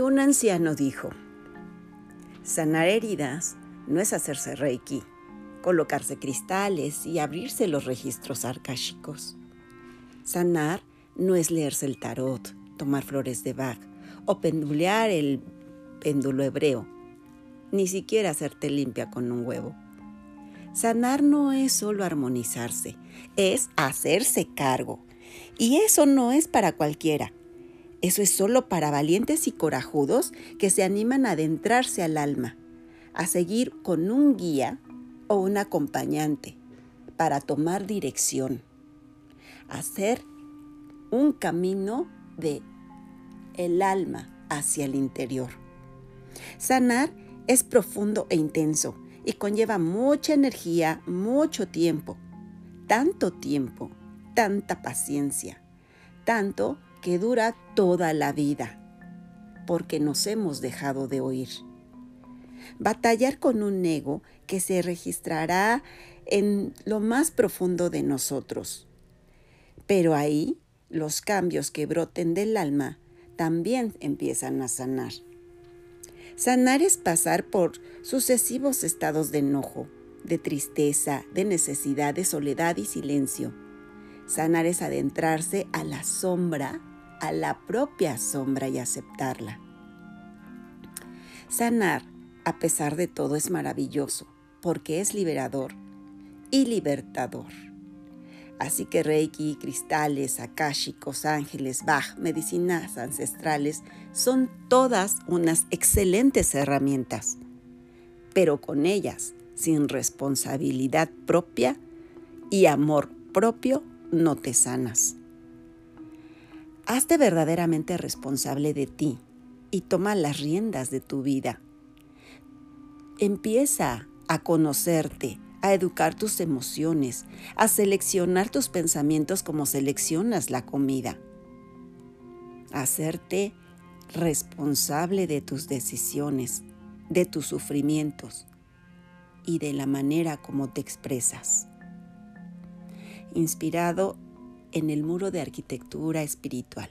Un anciano dijo, sanar heridas no es hacerse reiki, colocarse cristales y abrirse los registros arcáshicos. Sanar no es leerse el tarot, tomar flores de Bach o pendulear el péndulo hebreo, ni siquiera hacerte limpia con un huevo. Sanar no es solo armonizarse, es hacerse cargo. Y eso no es para cualquiera. Eso es solo para valientes y corajudos que se animan a adentrarse al alma, a seguir con un guía o un acompañante para tomar dirección, hacer un camino de el alma hacia el interior. Sanar es profundo e intenso y conlleva mucha energía, mucho tiempo, tanto tiempo, tanta paciencia, tanto que dura toda la vida, porque nos hemos dejado de oír. Batallar con un ego que se registrará en lo más profundo de nosotros. Pero ahí los cambios que broten del alma también empiezan a sanar. Sanar es pasar por sucesivos estados de enojo, de tristeza, de necesidad, de soledad y silencio. Sanar es adentrarse a la sombra a la propia sombra y aceptarla. Sanar, a pesar de todo, es maravilloso porque es liberador y libertador. Así que Reiki, cristales, akáshicos, ángeles, Bach, medicinas ancestrales son todas unas excelentes herramientas. Pero con ellas, sin responsabilidad propia y amor propio, no te sanas. Hazte verdaderamente responsable de ti y toma las riendas de tu vida. Empieza a conocerte, a educar tus emociones, a seleccionar tus pensamientos como seleccionas la comida. hacerte responsable de tus decisiones, de tus sufrimientos y de la manera como te expresas. Inspirado en el muro de arquitectura espiritual.